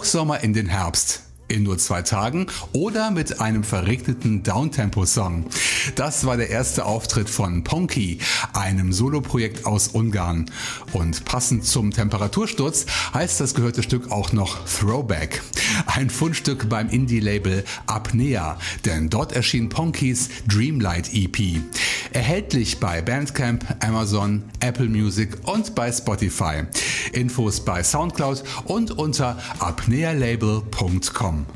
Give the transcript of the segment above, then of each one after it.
Hochsommer in den Herbst in nur zwei Tagen oder mit einem verregneten Downtempo-Song. Das war der erste Auftritt von Ponky, einem Soloprojekt aus Ungarn. Und passend zum Temperatursturz heißt das gehörte Stück auch noch Throwback. Ein Fundstück beim Indie-Label Apnea, denn dort erschien Ponkys Dreamlight EP. Erhältlich bei Bandcamp, Amazon, Apple Music und bei Spotify. Infos bei Soundcloud und unter apnealabel.com.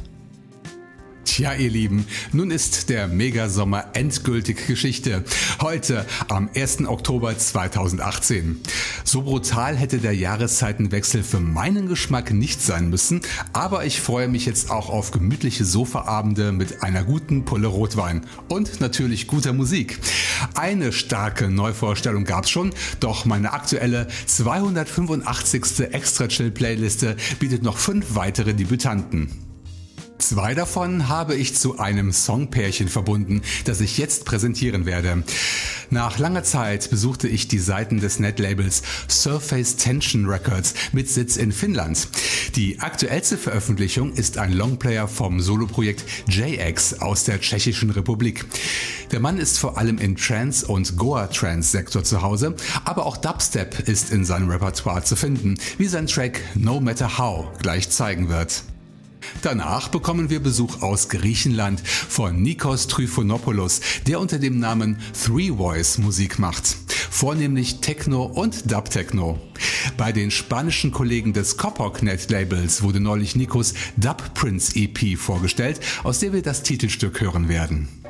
Tja, ihr Lieben, nun ist der Megasommer endgültig Geschichte. Heute, am 1. Oktober 2018. So brutal hätte der Jahreszeitenwechsel für meinen Geschmack nicht sein müssen, aber ich freue mich jetzt auch auf gemütliche Sofaabende mit einer guten Pulle Rotwein und natürlich guter Musik. Eine starke Neuvorstellung gab's schon, doch meine aktuelle 285. Extra Chill Playliste bietet noch fünf weitere Debütanten. Zwei davon habe ich zu einem Songpärchen verbunden, das ich jetzt präsentieren werde. Nach langer Zeit besuchte ich die Seiten des Netlabels Surface Tension Records mit Sitz in Finnland. Die aktuellste Veröffentlichung ist ein Longplayer vom Soloprojekt JX aus der Tschechischen Republik. Der Mann ist vor allem in Trance- und Goa-Trance-Sektor zu Hause, aber auch Dubstep ist in seinem Repertoire zu finden, wie sein Track No Matter How gleich zeigen wird. Danach bekommen wir Besuch aus Griechenland von Nikos Tryphonopoulos, der unter dem Namen Three Voice Musik macht. Vornehmlich Techno und Dub-Techno. Bei den spanischen Kollegen des Copperknet Labels wurde neulich Nikos Dub Prince EP vorgestellt, aus der wir das Titelstück hören werden.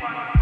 One.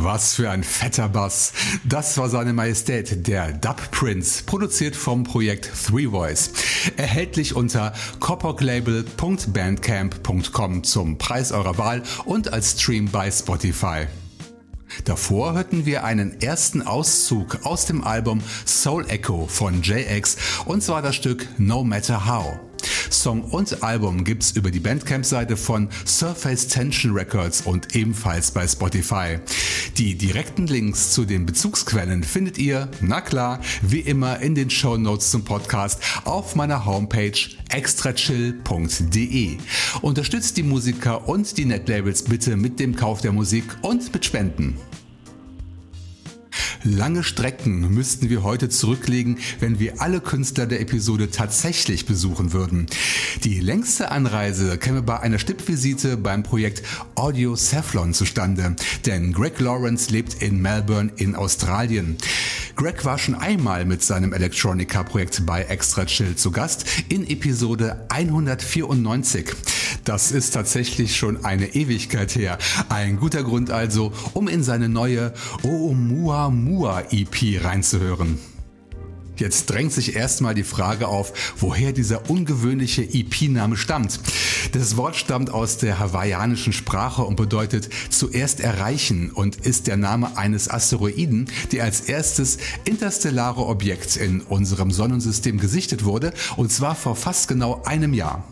Was für ein fetter Bass. Das war seine Majestät, der Dub Prince, produziert vom Projekt Three Voice. Erhältlich unter copperlabel.bandcamp.com zum Preis eurer Wahl und als Stream bei Spotify. Davor hörten wir einen ersten Auszug aus dem Album Soul Echo von JX und zwar das Stück No Matter How. Song und Album gibt's über die Bandcamp-Seite von Surface Tension Records und ebenfalls bei Spotify. Die direkten Links zu den Bezugsquellen findet ihr, na klar, wie immer in den Show Notes zum Podcast auf meiner Homepage extrachill.de. Unterstützt die Musiker und die Netlabels bitte mit dem Kauf der Musik und mit Spenden. Lange Strecken müssten wir heute zurücklegen, wenn wir alle Künstler der Episode tatsächlich besuchen würden. Die längste Anreise käme bei einer Stippvisite beim Projekt Audio Cephalon zustande, denn Greg Lawrence lebt in Melbourne in Australien. Greg war schon einmal mit seinem Electronica-Projekt bei Extra Chill zu Gast in Episode 194. Das ist tatsächlich schon eine Ewigkeit her. Ein guter Grund also, um in seine neue Oumuamua EP reinzuhören. Jetzt drängt sich erstmal die Frage auf, woher dieser ungewöhnliche EP-Name stammt. Das Wort stammt aus der hawaiianischen Sprache und bedeutet zuerst erreichen und ist der Name eines Asteroiden, der als erstes interstellare Objekt in unserem Sonnensystem gesichtet wurde und zwar vor fast genau einem Jahr.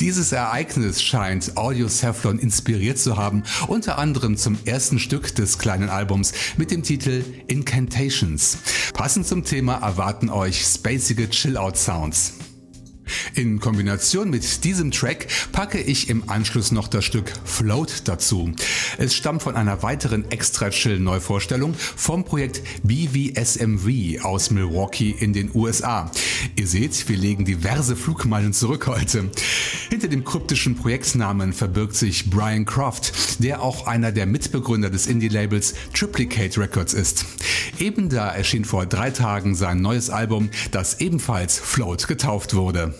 Dieses Ereignis scheint Audio Cephalon inspiriert zu haben, unter anderem zum ersten Stück des kleinen Albums mit dem Titel Incantations. Passend zum Thema erwarten euch spacige Chill-Out Sounds. In Kombination mit diesem Track packe ich im Anschluss noch das Stück Float dazu. Es stammt von einer weiteren extra chill Neuvorstellung vom Projekt BVSMV aus Milwaukee in den USA. Ihr seht, wir legen diverse Flugmeilen zurück heute. Hinter dem kryptischen Projektnamen verbirgt sich Brian Croft, der auch einer der Mitbegründer des Indie-Labels Triplicate Records ist. Eben da erschien vor drei Tagen sein neues Album, das ebenfalls Float getauft wurde.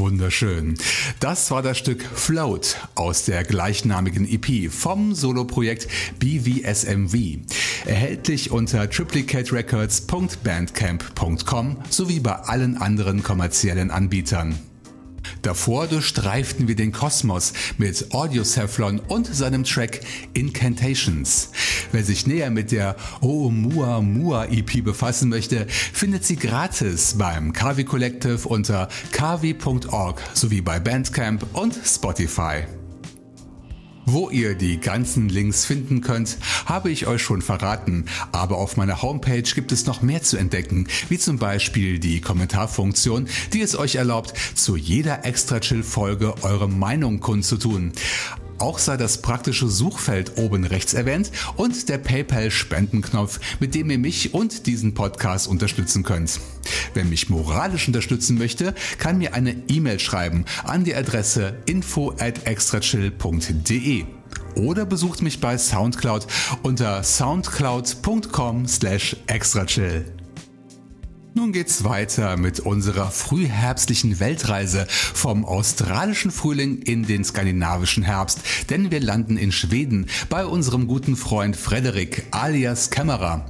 Wunderschön. Das war das Stück Float aus der gleichnamigen EP vom Soloprojekt BVSMV. erhältlich unter triplicaterecords.bandcamp.com sowie bei allen anderen kommerziellen Anbietern. Davor durchstreiften wir den Kosmos mit Audio Safflon und seinem Track Incantations. Wer sich näher mit der Oumuamua EP befassen möchte, findet sie gratis beim Kavi Collective unter kavi.org sowie bei Bandcamp und Spotify. Wo ihr die ganzen Links finden könnt, habe ich euch schon verraten, aber auf meiner Homepage gibt es noch mehr zu entdecken, wie zum Beispiel die Kommentarfunktion, die es euch erlaubt, zu jeder Extra Chill Folge eure Meinung kundzutun. Auch sei das praktische Suchfeld oben rechts erwähnt und der PayPal-Spendenknopf, mit dem ihr mich und diesen Podcast unterstützen könnt. Wer mich moralisch unterstützen möchte, kann mir eine E-Mail schreiben an die Adresse info at extrachill.de oder besucht mich bei Soundcloud unter soundcloud.com slash extrachill. Nun geht's weiter mit unserer frühherbstlichen Weltreise vom australischen Frühling in den skandinavischen Herbst, denn wir landen in Schweden bei unserem guten Freund Frederik alias Kämmerer.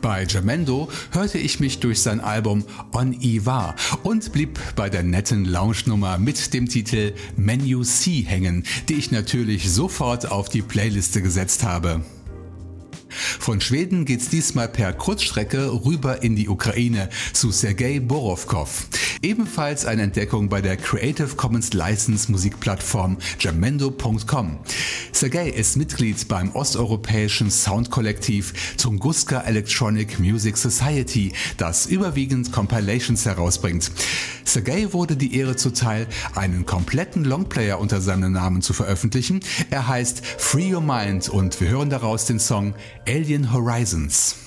Bei Jamendo hörte ich mich durch sein Album On Ivar und blieb bei der netten Lounge-Nummer mit dem Titel Menu C hängen, die ich natürlich sofort auf die Playliste gesetzt habe. Von Schweden geht's diesmal per Kurzstrecke rüber in die Ukraine zu Sergei Borovkov. Ebenfalls eine Entdeckung bei der Creative Commons License Musikplattform jamendo.com. Sergei ist Mitglied beim osteuropäischen Soundkollektiv Tunguska Electronic Music Society, das überwiegend Compilations herausbringt. Sergei wurde die Ehre zuteil, einen kompletten Longplayer unter seinem Namen zu veröffentlichen. Er heißt Free Your Mind und wir hören daraus den Song Alien Horizons.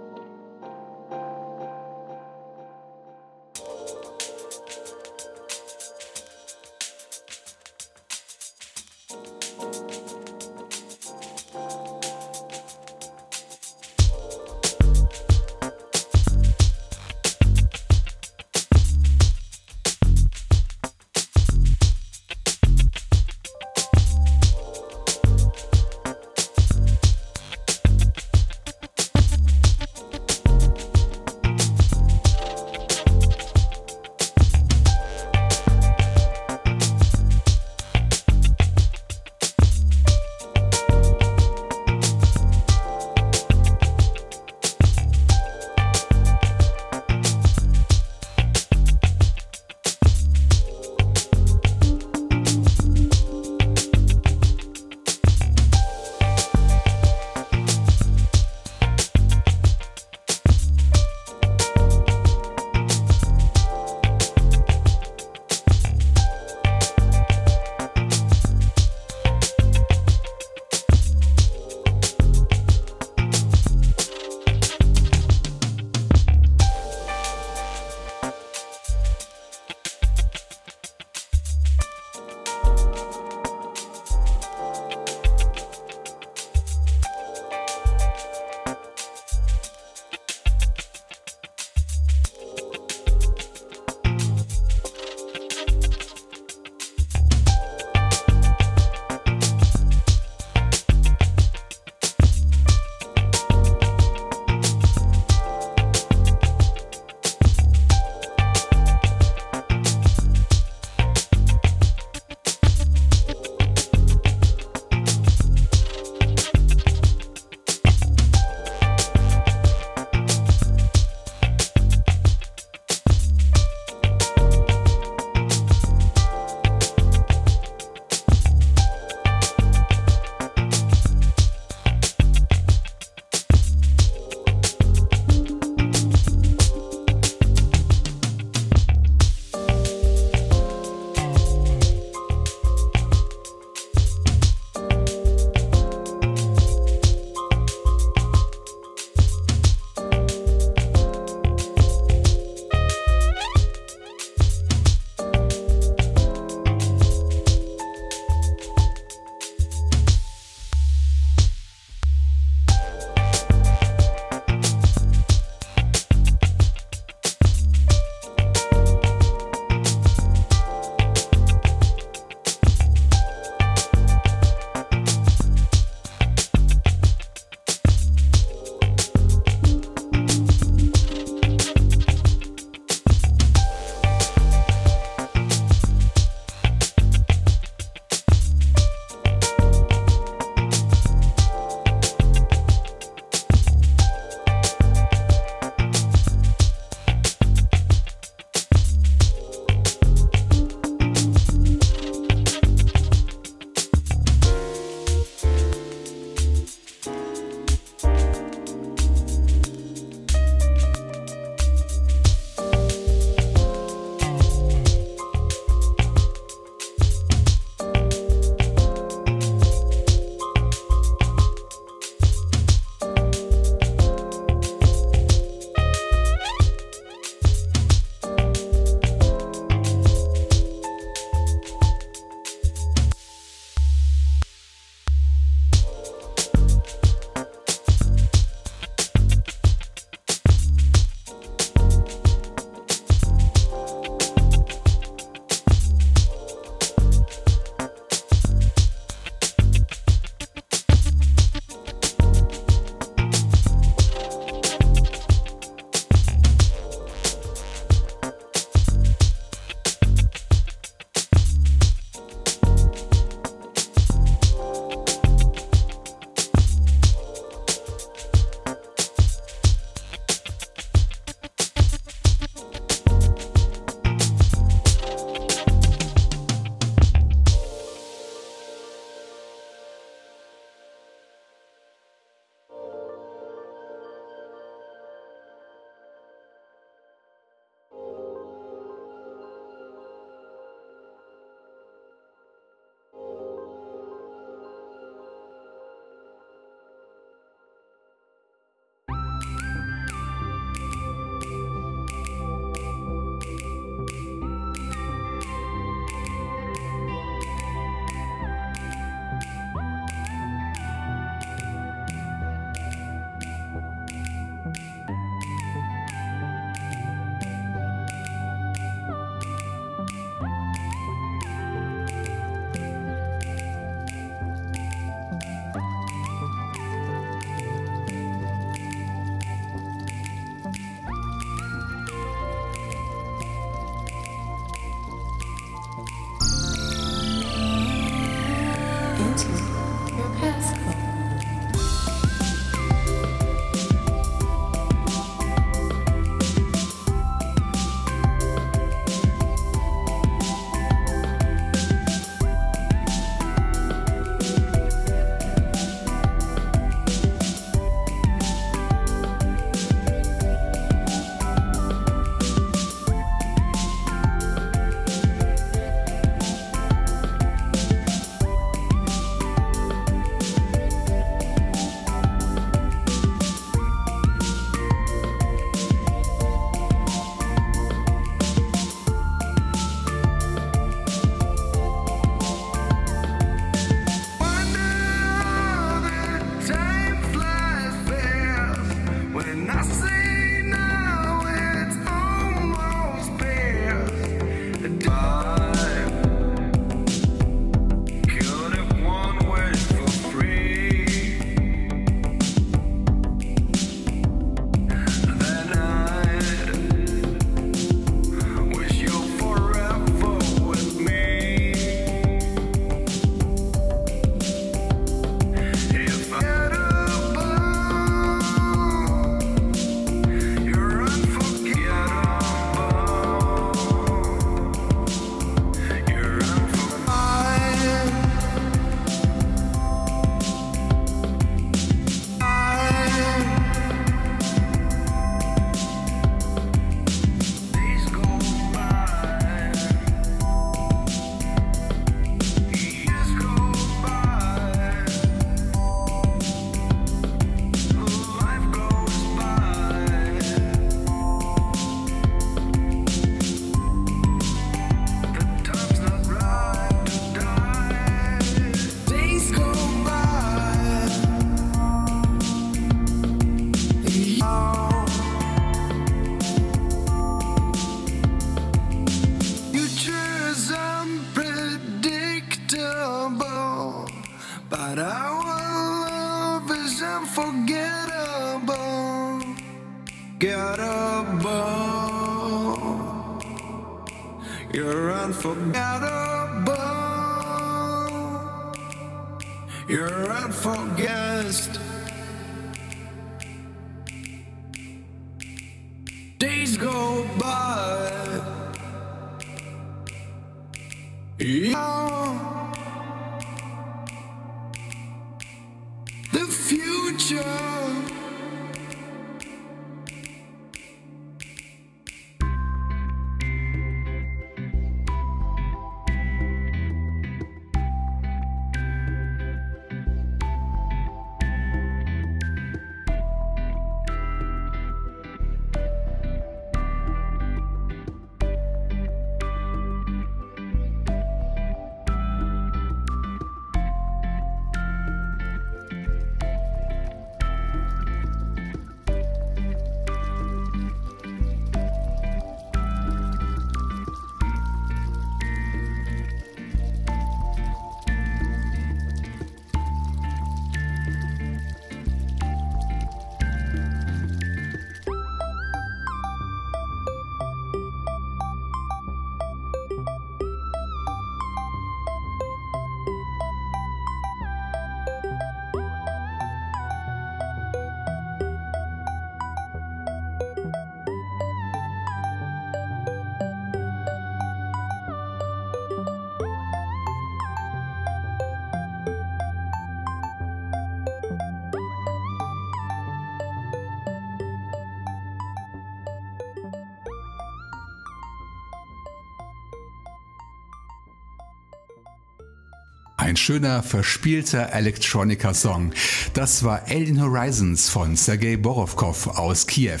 Ein schöner, verspielter Electronica-Song. Das war Alien Horizons von Sergei Borovkov aus Kiew.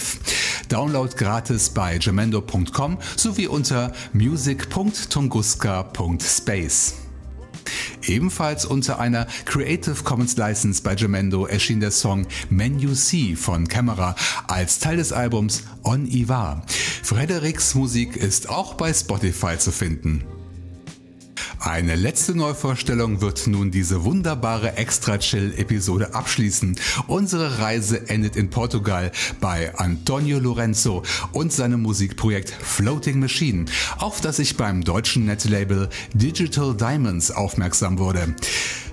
Download gratis bei gemendo.com sowie unter music.tunguska.space. Ebenfalls unter einer Creative Commons License bei Gemendo erschien der Song Menu C von Camera als Teil des Albums On Ivar. Frederiks Musik ist auch bei Spotify zu finden. Eine letzte Neuvorstellung wird nun diese wunderbare Extra-Chill-Episode abschließen. Unsere Reise endet in Portugal bei Antonio Lorenzo und seinem Musikprojekt Floating Machine, auf das ich beim deutschen Netlabel Digital Diamonds aufmerksam wurde.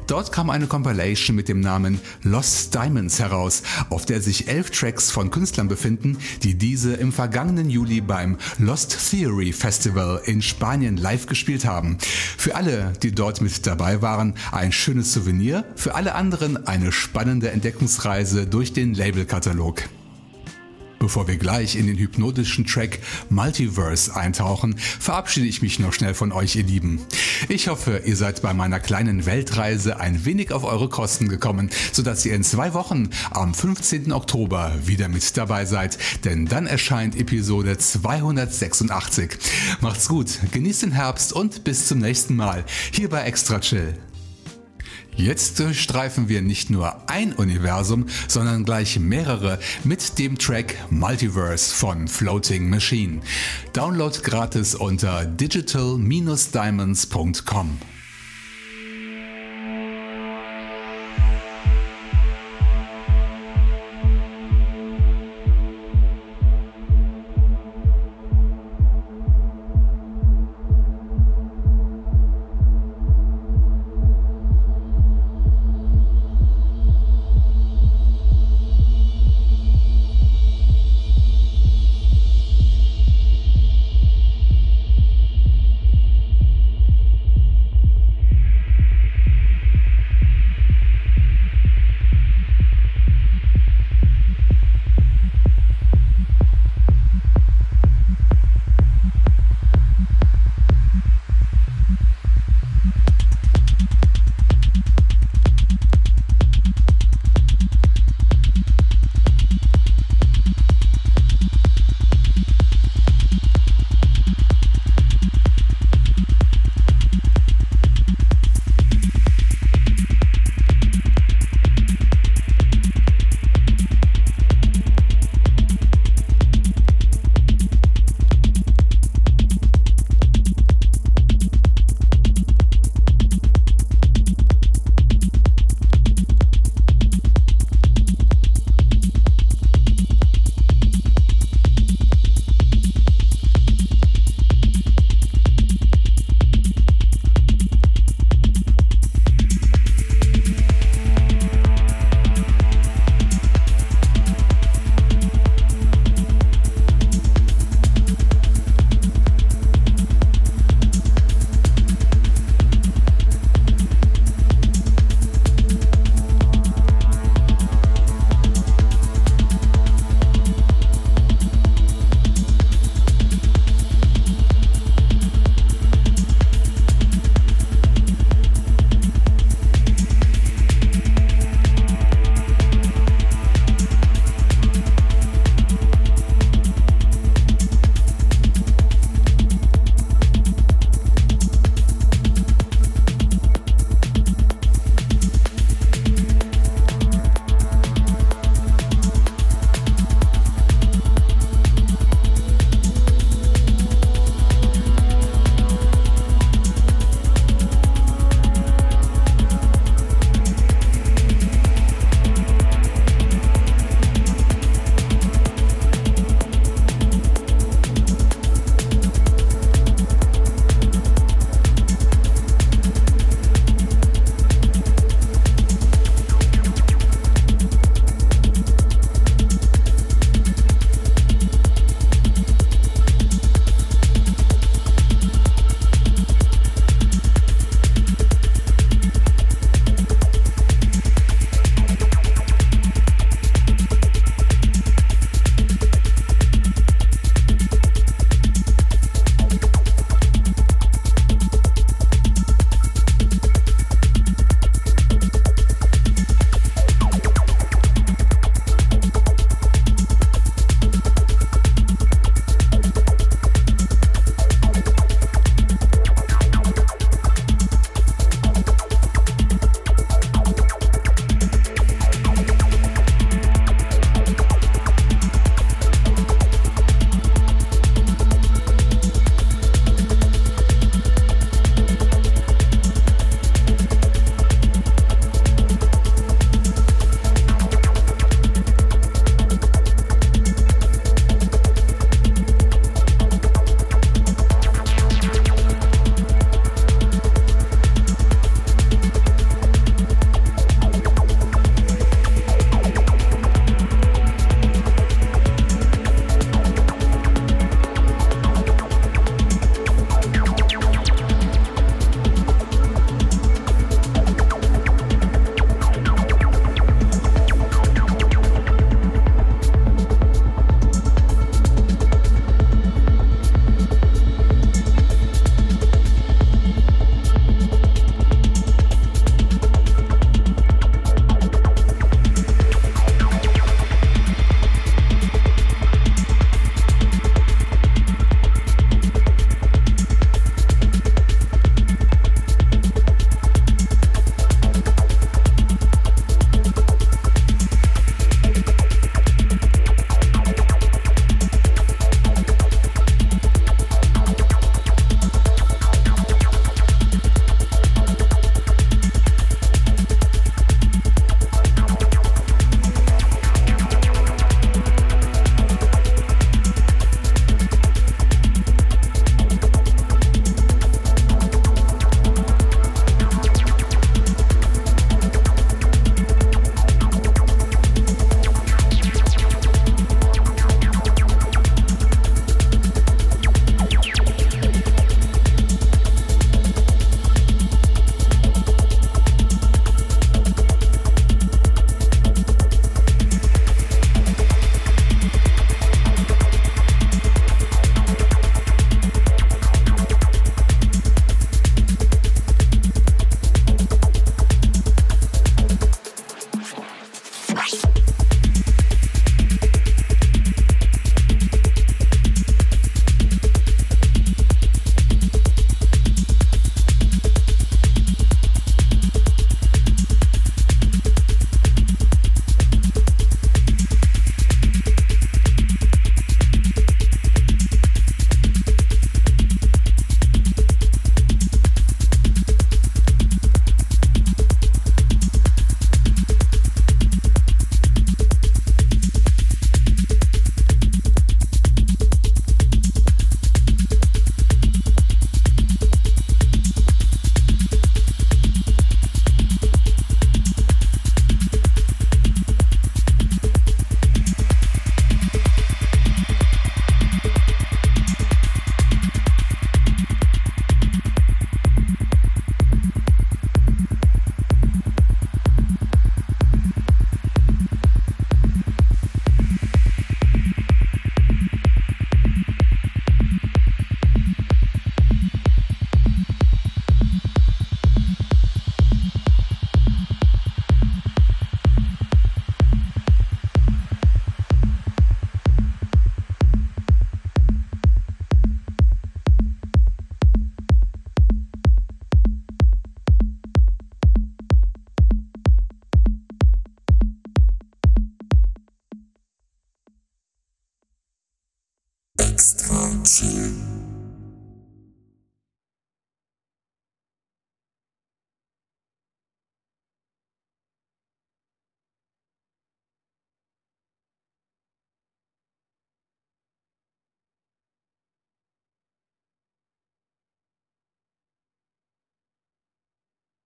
Dort kam eine Compilation mit dem Namen Lost Diamonds heraus, auf der sich elf Tracks von Künstlern befinden, die diese im vergangenen Juli beim Lost Theory Festival in Spanien live gespielt haben. Für alle, die dort mit dabei waren, ein schönes Souvenir, für alle anderen eine spannende Entdeckungsreise durch den Labelkatalog. Bevor wir gleich in den hypnotischen Track Multiverse eintauchen, verabschiede ich mich noch schnell von euch, ihr Lieben. Ich hoffe, ihr seid bei meiner kleinen Weltreise ein wenig auf eure Kosten gekommen, sodass ihr in zwei Wochen am 15. Oktober wieder mit dabei seid, denn dann erscheint Episode 286. Macht's gut, genießt den Herbst und bis zum nächsten Mal hier bei Extra Chill. Jetzt durchstreifen wir nicht nur ein Universum, sondern gleich mehrere mit dem Track Multiverse von Floating Machine. Download gratis unter digital-diamonds.com.